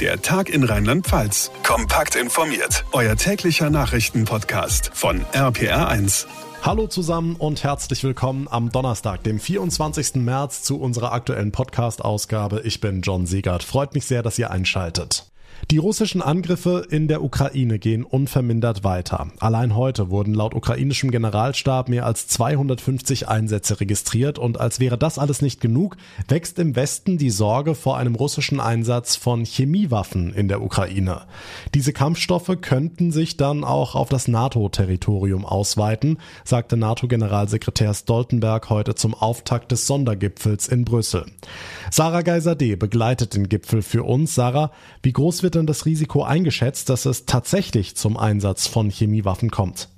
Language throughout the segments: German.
Der Tag in Rheinland-Pfalz. Kompakt informiert. Euer täglicher Nachrichtenpodcast von RPR1. Hallo zusammen und herzlich willkommen am Donnerstag, dem 24. März zu unserer aktuellen Podcast-Ausgabe. Ich bin John Siegert. Freut mich sehr, dass ihr einschaltet. Die russischen Angriffe in der Ukraine gehen unvermindert weiter. Allein heute wurden laut ukrainischem Generalstab mehr als 250 Einsätze registriert und als wäre das alles nicht genug, wächst im Westen die Sorge vor einem russischen Einsatz von Chemiewaffen in der Ukraine. Diese Kampfstoffe könnten sich dann auch auf das NATO-Territorium ausweiten, sagte NATO-Generalsekretär Stoltenberg heute zum Auftakt des Sondergipfels in Brüssel. Sarah Geiser-D begleitet den Gipfel für uns. Sarah, wie groß wird denn das Risiko eingeschätzt, dass es tatsächlich zum Einsatz von Chemiewaffen kommt?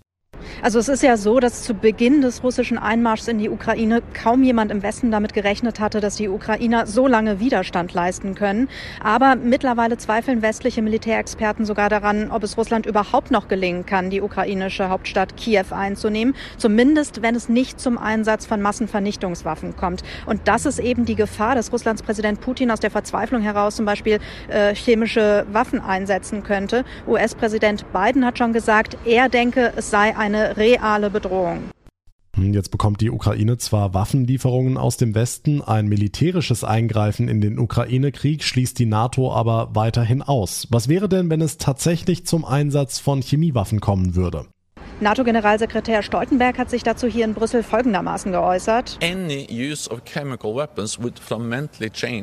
Also es ist ja so, dass zu Beginn des russischen Einmarschs in die Ukraine kaum jemand im Westen damit gerechnet hatte, dass die Ukrainer so lange Widerstand leisten können. Aber mittlerweile zweifeln westliche Militärexperten sogar daran, ob es Russland überhaupt noch gelingen kann, die ukrainische Hauptstadt Kiew einzunehmen. Zumindest, wenn es nicht zum Einsatz von Massenvernichtungswaffen kommt. Und das ist eben die Gefahr, dass Russlands Präsident Putin aus der Verzweiflung heraus zum Beispiel äh, chemische Waffen einsetzen könnte. US-Präsident Biden hat schon gesagt, er denke, es sei eine reale Bedrohung. Hm, jetzt bekommt die Ukraine zwar Waffenlieferungen aus dem Westen, ein militärisches Eingreifen in den Ukraine-Krieg schließt die NATO aber weiterhin aus. Was wäre denn, wenn es tatsächlich zum Einsatz von Chemiewaffen kommen würde? NATO-Generalsekretär Stoltenberg hat sich dazu hier in Brüssel folgendermaßen geäußert.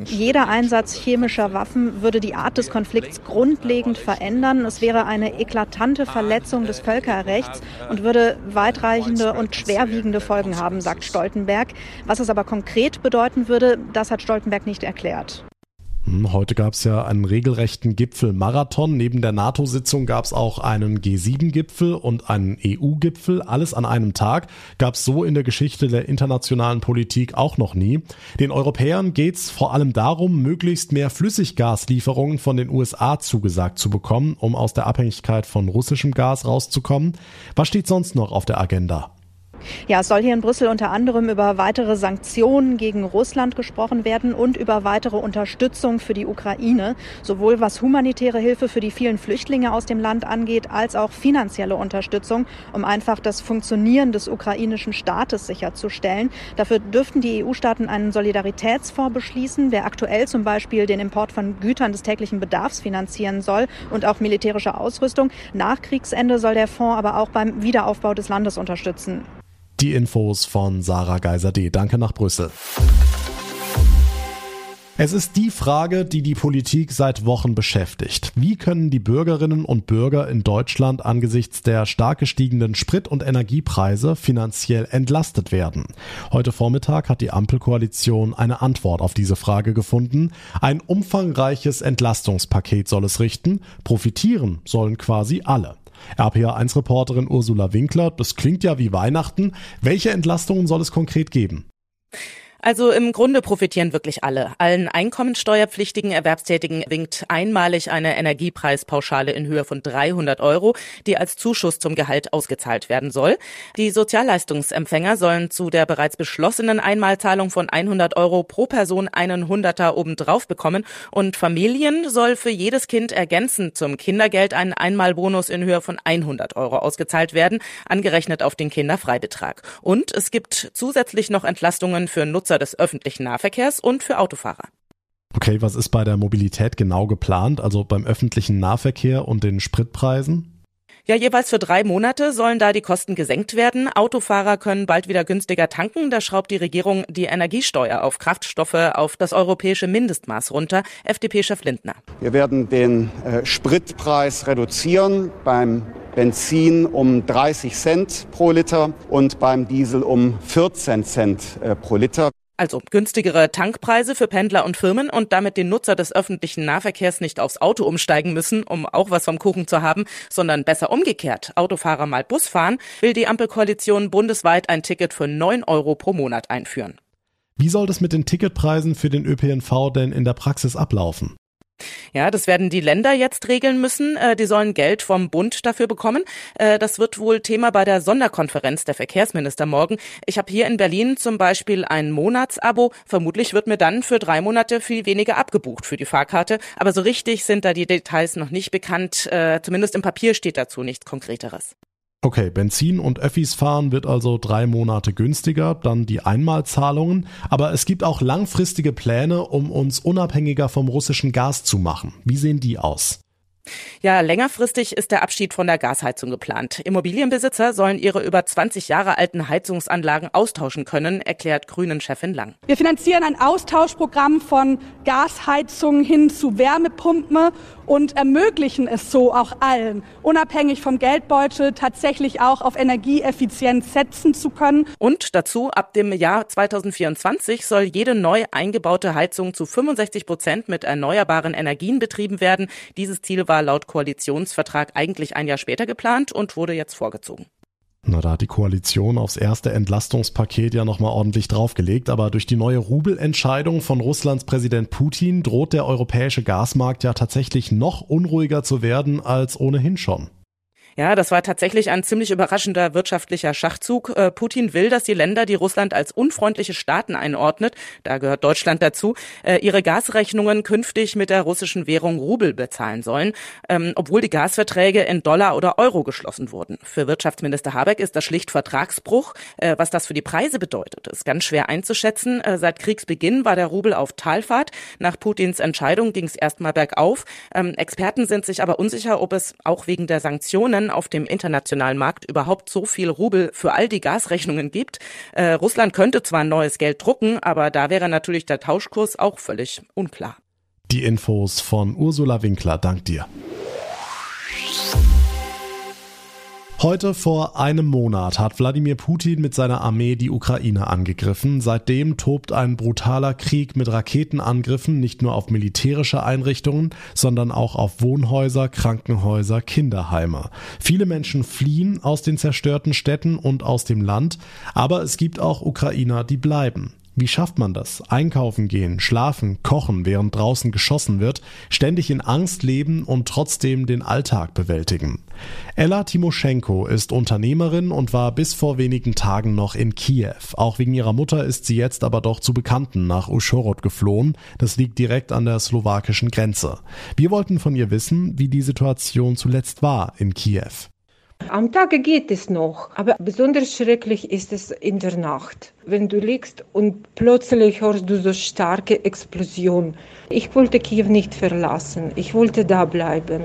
Jeder Einsatz chemischer Waffen würde die Art des Konflikts grundlegend verändern. Es wäre eine eklatante Verletzung des Völkerrechts und würde weitreichende und schwerwiegende Folgen haben, sagt Stoltenberg. Was es aber konkret bedeuten würde, das hat Stoltenberg nicht erklärt. Hm, heute gab es ja einen regelrechten Gipfelmarathon. Neben der NATO-Sitzung gab es auch einen G7-Gipfel und einen EU-Gipfel. Alles an einem Tag gab es so in der Geschichte der internationalen Politik auch noch nie. Den Europäern geht es vor allem darum, möglichst mehr Flüssiggaslieferungen von den USA zugesagt zu bekommen, um aus der Abhängigkeit von russischem Gas rauszukommen. Was steht sonst noch auf der Agenda? Ja, es soll hier in Brüssel unter anderem über weitere Sanktionen gegen Russland gesprochen werden und über weitere Unterstützung für die Ukraine, sowohl was humanitäre Hilfe für die vielen Flüchtlinge aus dem Land angeht, als auch finanzielle Unterstützung, um einfach das Funktionieren des ukrainischen Staates sicherzustellen. Dafür dürften die EU-Staaten einen Solidaritätsfonds beschließen, der aktuell zum Beispiel den Import von Gütern des täglichen Bedarfs finanzieren soll und auch militärische Ausrüstung. Nach Kriegsende soll der Fonds aber auch beim Wiederaufbau des Landes unterstützen. Die Infos von Sarah Geiser D. Danke nach Brüssel. Es ist die Frage, die die Politik seit Wochen beschäftigt. Wie können die Bürgerinnen und Bürger in Deutschland angesichts der stark gestiegenen Sprit- und Energiepreise finanziell entlastet werden? Heute Vormittag hat die Ampelkoalition eine Antwort auf diese Frage gefunden. Ein umfangreiches Entlastungspaket soll es richten. Profitieren sollen quasi alle. RPA1-Reporterin Ursula Winkler, das klingt ja wie Weihnachten. Welche Entlastungen soll es konkret geben? Also im Grunde profitieren wirklich alle. Allen einkommensteuerpflichtigen Erwerbstätigen winkt einmalig eine Energiepreispauschale in Höhe von 300 Euro, die als Zuschuss zum Gehalt ausgezahlt werden soll. Die Sozialleistungsempfänger sollen zu der bereits beschlossenen Einmalzahlung von 100 Euro pro Person einen Hunderter obendrauf bekommen und Familien soll für jedes Kind ergänzend zum Kindergeld ein Einmalbonus in Höhe von 100 Euro ausgezahlt werden, angerechnet auf den Kinderfreibetrag. Und es gibt zusätzlich noch Entlastungen für Nutzer Nutzer des öffentlichen Nahverkehrs und für Autofahrer. Okay, was ist bei der Mobilität genau geplant, also beim öffentlichen Nahverkehr und den Spritpreisen? Ja, jeweils für drei Monate sollen da die Kosten gesenkt werden. Autofahrer können bald wieder günstiger tanken. Da schraubt die Regierung die Energiesteuer auf Kraftstoffe auf das europäische Mindestmaß runter. FDP-Chef Lindner. Wir werden den äh, Spritpreis reduzieren beim Benzin um 30 Cent pro Liter und beim Diesel um 14 Cent äh, pro Liter. Also günstigere Tankpreise für Pendler und Firmen und damit den Nutzer des öffentlichen Nahverkehrs nicht aufs Auto umsteigen müssen, um auch was vom Kuchen zu haben, sondern besser umgekehrt. Autofahrer mal Bus fahren, will die Ampelkoalition bundesweit ein Ticket für 9 Euro pro Monat einführen. Wie soll das mit den Ticketpreisen für den ÖPNV denn in der Praxis ablaufen? Ja, das werden die Länder jetzt regeln müssen. Äh, die sollen Geld vom Bund dafür bekommen. Äh, das wird wohl Thema bei der Sonderkonferenz der Verkehrsminister morgen. Ich habe hier in Berlin zum Beispiel ein Monatsabo. Vermutlich wird mir dann für drei Monate viel weniger abgebucht für die Fahrkarte. Aber so richtig sind da die Details noch nicht bekannt. Äh, zumindest im Papier steht dazu nichts Konkreteres. Okay, Benzin und Öffis fahren wird also drei Monate günstiger, dann die Einmalzahlungen. Aber es gibt auch langfristige Pläne, um uns unabhängiger vom russischen Gas zu machen. Wie sehen die aus? Ja, längerfristig ist der Abschied von der Gasheizung geplant. Immobilienbesitzer sollen ihre über 20 Jahre alten Heizungsanlagen austauschen können, erklärt Grünen-Chefin Lang. Wir finanzieren ein Austauschprogramm von Gasheizungen hin zu Wärmepumpen und ermöglichen es so auch allen, unabhängig vom Geldbeutel tatsächlich auch auf Energieeffizienz setzen zu können. Und dazu, ab dem Jahr 2024 soll jede neu eingebaute Heizung zu 65 Prozent mit erneuerbaren Energien betrieben werden. Dieses Ziel war laut Koalitionsvertrag eigentlich ein Jahr später geplant und wurde jetzt vorgezogen. Na, da hat die Koalition aufs erste Entlastungspaket ja nochmal ordentlich draufgelegt, aber durch die neue Rubelentscheidung von Russlands Präsident Putin droht der europäische Gasmarkt ja tatsächlich noch unruhiger zu werden als ohnehin schon. Ja, das war tatsächlich ein ziemlich überraschender wirtschaftlicher Schachzug. Äh, Putin will, dass die Länder, die Russland als unfreundliche Staaten einordnet, da gehört Deutschland dazu, äh, ihre Gasrechnungen künftig mit der russischen Währung Rubel bezahlen sollen, ähm, obwohl die Gasverträge in Dollar oder Euro geschlossen wurden. Für Wirtschaftsminister Habeck ist das schlicht Vertragsbruch. Äh, was das für die Preise bedeutet, ist ganz schwer einzuschätzen. Seit Kriegsbeginn war der Rubel auf Talfahrt. Nach Putins Entscheidung ging es erstmal bergauf. Ähm, Experten sind sich aber unsicher, ob es auch wegen der Sanktionen Jahren auf dem internationalen Markt überhaupt so viel Rubel für all die Gasrechnungen gibt. Äh, Russland könnte zwar neues Geld drucken, aber da wäre natürlich der Tauschkurs auch völlig unklar. Die Infos von Ursula Winkler, dank dir. Heute vor einem Monat hat Wladimir Putin mit seiner Armee die Ukraine angegriffen. Seitdem tobt ein brutaler Krieg mit Raketenangriffen nicht nur auf militärische Einrichtungen, sondern auch auf Wohnhäuser, Krankenhäuser, Kinderheime. Viele Menschen fliehen aus den zerstörten Städten und aus dem Land, aber es gibt auch Ukrainer, die bleiben. Wie schafft man das? Einkaufen gehen, schlafen, kochen, während draußen geschossen wird, ständig in Angst leben und trotzdem den Alltag bewältigen. Ella Timoschenko ist Unternehmerin und war bis vor wenigen Tagen noch in Kiew. Auch wegen ihrer Mutter ist sie jetzt aber doch zu Bekannten nach Uschhorod geflohen. Das liegt direkt an der slowakischen Grenze. Wir wollten von ihr wissen, wie die Situation zuletzt war in Kiew. Am Tage geht es noch, aber besonders schrecklich ist es in der Nacht, wenn du liegst und plötzlich hörst du so starke Explosion. Ich wollte Kiew nicht verlassen, ich wollte da bleiben.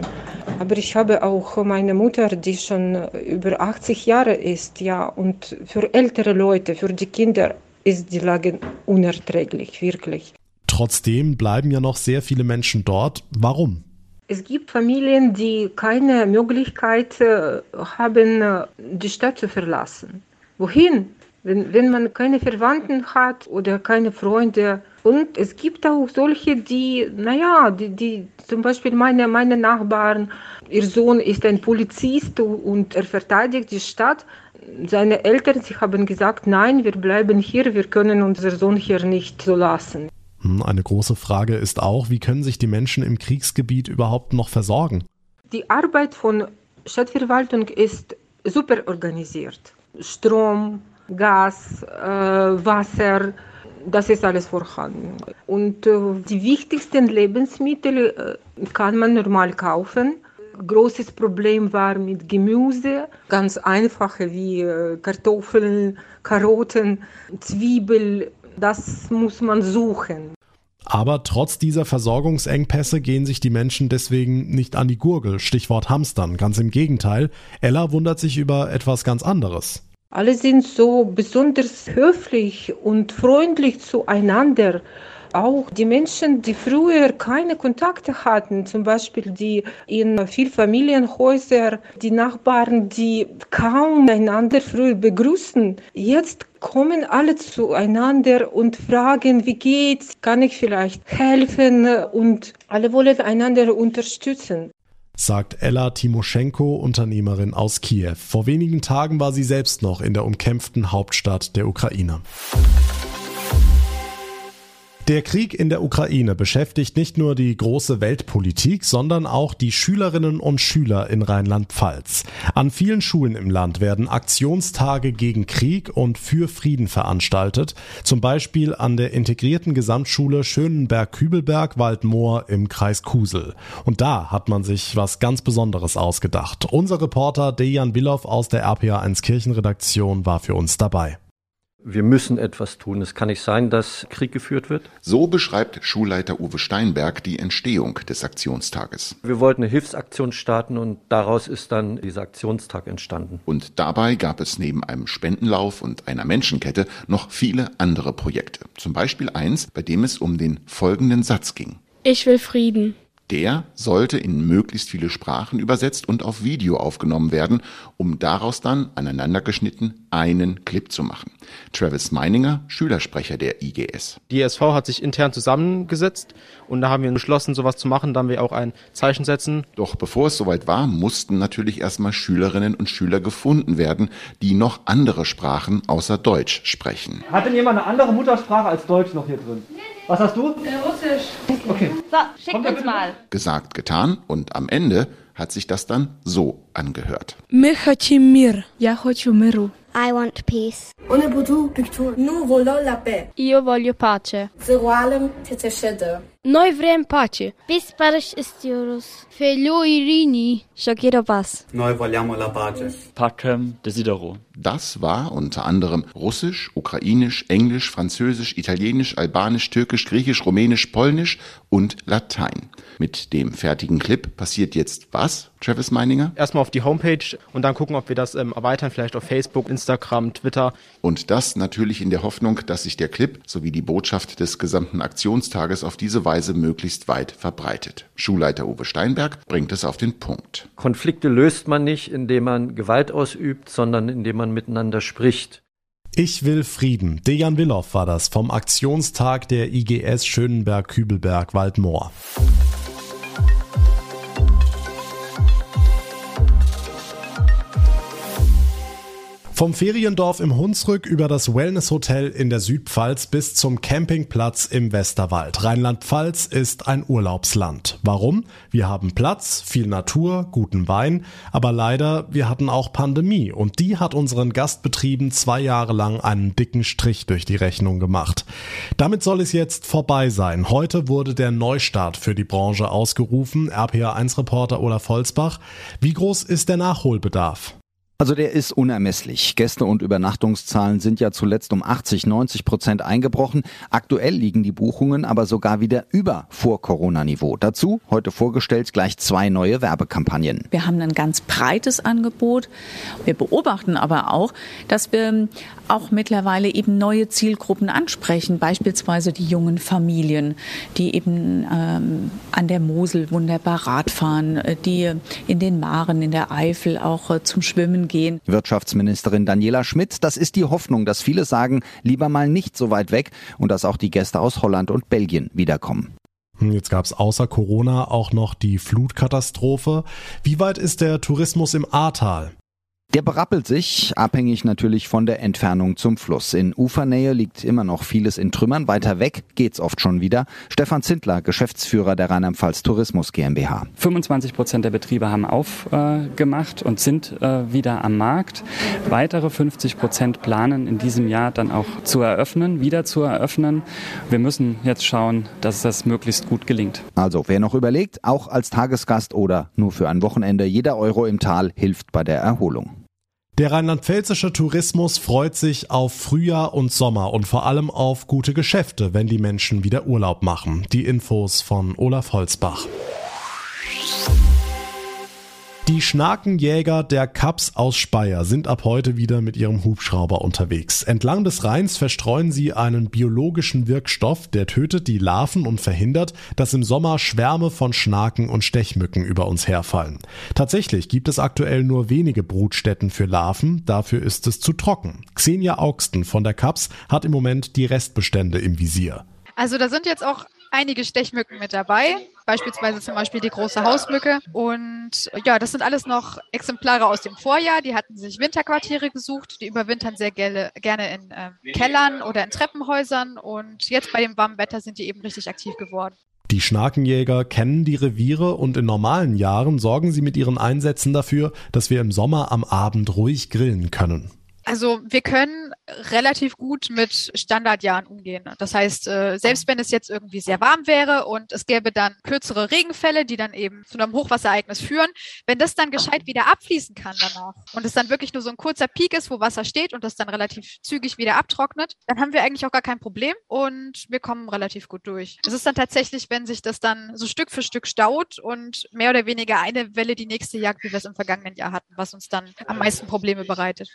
Aber ich habe auch meine Mutter, die schon über 80 Jahre ist, ja, und für ältere Leute, für die Kinder ist die Lage unerträglich, wirklich. Trotzdem bleiben ja noch sehr viele Menschen dort. Warum? Es gibt Familien, die keine Möglichkeit äh, haben, äh, die Stadt zu verlassen. Wohin? Wenn, wenn man keine Verwandten hat oder keine Freunde. Und es gibt auch solche, die, naja, die, die zum Beispiel meine, meine Nachbarn, ihr Sohn ist ein Polizist und er verteidigt die Stadt. Seine Eltern, sie haben gesagt, nein, wir bleiben hier, wir können unseren Sohn hier nicht so lassen. Hm, eine große Frage ist auch, wie können sich die Menschen im Kriegsgebiet überhaupt noch versorgen? Die Arbeit von Stadtverwaltung ist super organisiert. Strom, Gas, äh, Wasser, das ist alles vorhanden. Und äh, die wichtigsten Lebensmittel äh, kann man normal kaufen. Großes Problem war mit Gemüse, ganz einfache wie äh, Kartoffeln, Karotten, Zwiebeln, das muss man suchen. Aber trotz dieser Versorgungsengpässe gehen sich die Menschen deswegen nicht an die Gurgel, Stichwort Hamstern. Ganz im Gegenteil, Ella wundert sich über etwas ganz anderes. Alle sind so besonders höflich und freundlich zueinander. Auch die Menschen, die früher keine Kontakte hatten, zum Beispiel die in Vielfamilienhäusern, die Nachbarn, die kaum einander früher begrüßen, jetzt kommen alle zueinander und fragen, wie geht's, kann ich vielleicht helfen und alle wollen einander unterstützen sagt Ella Timoschenko, Unternehmerin aus Kiew. Vor wenigen Tagen war sie selbst noch in der umkämpften Hauptstadt der Ukraine. Der Krieg in der Ukraine beschäftigt nicht nur die große Weltpolitik, sondern auch die Schülerinnen und Schüler in Rheinland-Pfalz. An vielen Schulen im Land werden Aktionstage gegen Krieg und für Frieden veranstaltet, zum Beispiel an der integrierten Gesamtschule Schönenberg-Kübelberg Waldmoor im Kreis Kusel. Und da hat man sich was ganz Besonderes ausgedacht. Unser Reporter Dejan Willow aus der RPA1 Kirchenredaktion war für uns dabei. Wir müssen etwas tun. Es kann nicht sein, dass Krieg geführt wird. So beschreibt Schulleiter Uwe Steinberg die Entstehung des Aktionstages. Wir wollten eine Hilfsaktion starten und daraus ist dann dieser Aktionstag entstanden. Und dabei gab es neben einem Spendenlauf und einer Menschenkette noch viele andere Projekte. Zum Beispiel eins, bei dem es um den folgenden Satz ging. Ich will Frieden. Der sollte in möglichst viele Sprachen übersetzt und auf Video aufgenommen werden, um daraus dann aneinandergeschnitten einen Clip zu machen. Travis Meininger, Schülersprecher der IGS. Die ESV hat sich intern zusammengesetzt und da haben wir beschlossen, sowas zu machen, dann wir auch ein Zeichen setzen. Doch bevor es soweit war, mussten natürlich erstmal Schülerinnen und Schüler gefunden werden, die noch andere Sprachen außer Deutsch sprechen. Hat denn jemand eine andere Muttersprache als Deutsch noch hier drin? Was hast du? Äh, Russisch. Okay. So, schickt uns mal. Gesagt, getan und am Ende hat sich das dann so angehört. Мы хотим мир. Я хочу миру. I want peace. On est beaucoup picture. Nous voulons la paix. Io voglio pace. Zerualem teteshede. Noi vrem pace. Bisparış istiyoruz. Feliu Irini. Eu quero paz. Noi vogliamo la pace. Pacem desidero. Das war unter anderem Russisch, Ukrainisch, Englisch, Französisch, Italienisch, Albanisch, Türkisch, Griechisch, Rumänisch, Polnisch und Latein. Mit dem fertigen Clip passiert jetzt was, Travis Meininger? Erstmal auf die Homepage und dann gucken, ob wir das ähm, erweitern, vielleicht auf Facebook, Instagram, Twitter. Und das natürlich in der Hoffnung, dass sich der Clip sowie die Botschaft des gesamten Aktionstages auf diese Weise möglichst weit verbreitet. Schulleiter Uwe Steinberg bringt es auf den Punkt. Konflikte löst man nicht, indem man Gewalt ausübt, sondern indem man miteinander spricht. Ich will Frieden. Dejan Willow war das vom Aktionstag der IGS Schönenberg-Kübelberg Vom Feriendorf im Hunsrück über das Wellnesshotel in der Südpfalz bis zum Campingplatz im Westerwald. Rheinland-Pfalz ist ein Urlaubsland. Warum? Wir haben Platz, viel Natur, guten Wein, aber leider, wir hatten auch Pandemie und die hat unseren Gastbetrieben zwei Jahre lang einen dicken Strich durch die Rechnung gemacht. Damit soll es jetzt vorbei sein. Heute wurde der Neustart für die Branche ausgerufen. RPA1-Reporter Olaf Holzbach. Wie groß ist der Nachholbedarf? Also der ist unermesslich. Gäste- und Übernachtungszahlen sind ja zuletzt um 80, 90 Prozent eingebrochen. Aktuell liegen die Buchungen aber sogar wieder über Vor-Corona-Niveau. Dazu heute vorgestellt gleich zwei neue Werbekampagnen. Wir haben ein ganz breites Angebot. Wir beobachten aber auch, dass wir auch mittlerweile eben neue Zielgruppen ansprechen, beispielsweise die jungen Familien, die eben ähm, an der Mosel wunderbar Rad fahren, die in den Maren, in der Eifel auch äh, zum Schwimmen gehen. Wirtschaftsministerin Daniela Schmidt, das ist die Hoffnung, dass viele sagen, lieber mal nicht so weit weg und dass auch die Gäste aus Holland und Belgien wiederkommen. Jetzt gab es außer Corona auch noch die Flutkatastrophe. Wie weit ist der Tourismus im Ahrtal? Der berappelt sich, abhängig natürlich von der Entfernung zum Fluss. In Ufernähe liegt immer noch vieles in Trümmern, weiter weg geht's oft schon wieder. Stefan Zindler, Geschäftsführer der Rheinland-Pfalz Tourismus GmbH. 25 Prozent der Betriebe haben aufgemacht äh, und sind äh, wieder am Markt. Weitere 50 Prozent planen in diesem Jahr dann auch zu eröffnen, wieder zu eröffnen. Wir müssen jetzt schauen, dass das möglichst gut gelingt. Also, wer noch überlegt, auch als Tagesgast oder nur für ein Wochenende, jeder Euro im Tal hilft bei der Erholung. Der rheinland-pfälzische Tourismus freut sich auf Frühjahr und Sommer und vor allem auf gute Geschäfte, wenn die Menschen wieder Urlaub machen. Die Infos von Olaf Holzbach. Die Schnakenjäger der Kaps aus Speyer sind ab heute wieder mit ihrem Hubschrauber unterwegs. Entlang des Rheins verstreuen sie einen biologischen Wirkstoff, der tötet die Larven und verhindert, dass im Sommer Schwärme von Schnaken und Stechmücken über uns herfallen. Tatsächlich gibt es aktuell nur wenige Brutstätten für Larven, dafür ist es zu trocken. Xenia Augsten von der Kaps hat im Moment die Restbestände im Visier. Also da sind jetzt auch einige Stechmücken mit dabei, beispielsweise zum Beispiel die große Hausmücke. Und ja, das sind alles noch Exemplare aus dem Vorjahr. Die hatten sich Winterquartiere gesucht. Die überwintern sehr gerne, in äh, Kellern oder in Treppenhäusern. Und jetzt bei dem warmen Wetter sind die eben richtig aktiv geworden. Die Schnakenjäger kennen die Reviere und in normalen Jahren sorgen sie mit ihren Einsätzen dafür, dass wir im Sommer am Abend ruhig grillen können. Also wir können relativ gut mit Standardjahren umgehen. Das heißt, äh, selbst wenn es jetzt irgendwie sehr warm wäre und es gäbe dann kürzere Regenfälle, die dann eben zu einem Hochwasserereignis führen, wenn das dann gescheit wieder abfließen kann danach und es dann wirklich nur so ein kurzer Peak ist, wo Wasser steht und das dann relativ zügig wieder abtrocknet, dann haben wir eigentlich auch gar kein Problem und wir kommen relativ gut durch. Es ist dann tatsächlich, wenn sich das dann so Stück für Stück staut und mehr oder weniger eine Welle die nächste jagt, wie wir es im vergangenen Jahr hatten, was uns dann am meisten Probleme bereitet.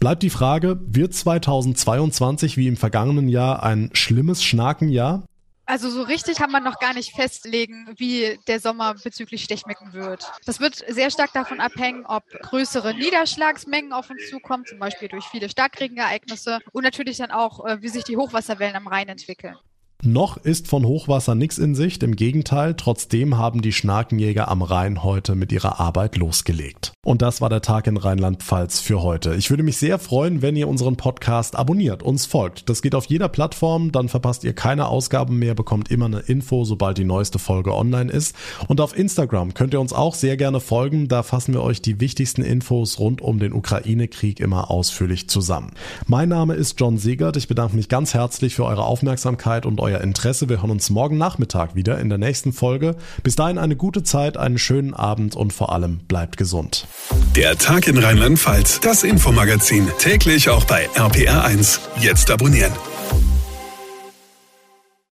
Bleibt die Frage, wird 2022 wie im vergangenen Jahr ein schlimmes Schnakenjahr? Also so richtig kann man noch gar nicht festlegen, wie der Sommer bezüglich Stechmücken wird. Das wird sehr stark davon abhängen, ob größere Niederschlagsmengen auf uns zukommen, zum Beispiel durch viele Starkregenereignisse und natürlich dann auch, äh, wie sich die Hochwasserwellen am Rhein entwickeln. Noch ist von Hochwasser nichts in Sicht, im Gegenteil, trotzdem haben die Schnakenjäger am Rhein heute mit ihrer Arbeit losgelegt. Und das war der Tag in Rheinland-Pfalz für heute. Ich würde mich sehr freuen, wenn ihr unseren Podcast abonniert, uns folgt. Das geht auf jeder Plattform, dann verpasst ihr keine Ausgaben mehr, bekommt immer eine Info, sobald die neueste Folge online ist. Und auf Instagram könnt ihr uns auch sehr gerne folgen, da fassen wir euch die wichtigsten Infos rund um den Ukraine-Krieg immer ausführlich zusammen. Mein Name ist John Segert, ich bedanke mich ganz herzlich für eure Aufmerksamkeit und euer euer Interesse. Wir hören uns morgen Nachmittag wieder in der nächsten Folge. Bis dahin eine gute Zeit, einen schönen Abend und vor allem bleibt gesund. Der Tag in Rheinland-Pfalz, das Infomagazin, täglich auch bei RPR1. Jetzt abonnieren.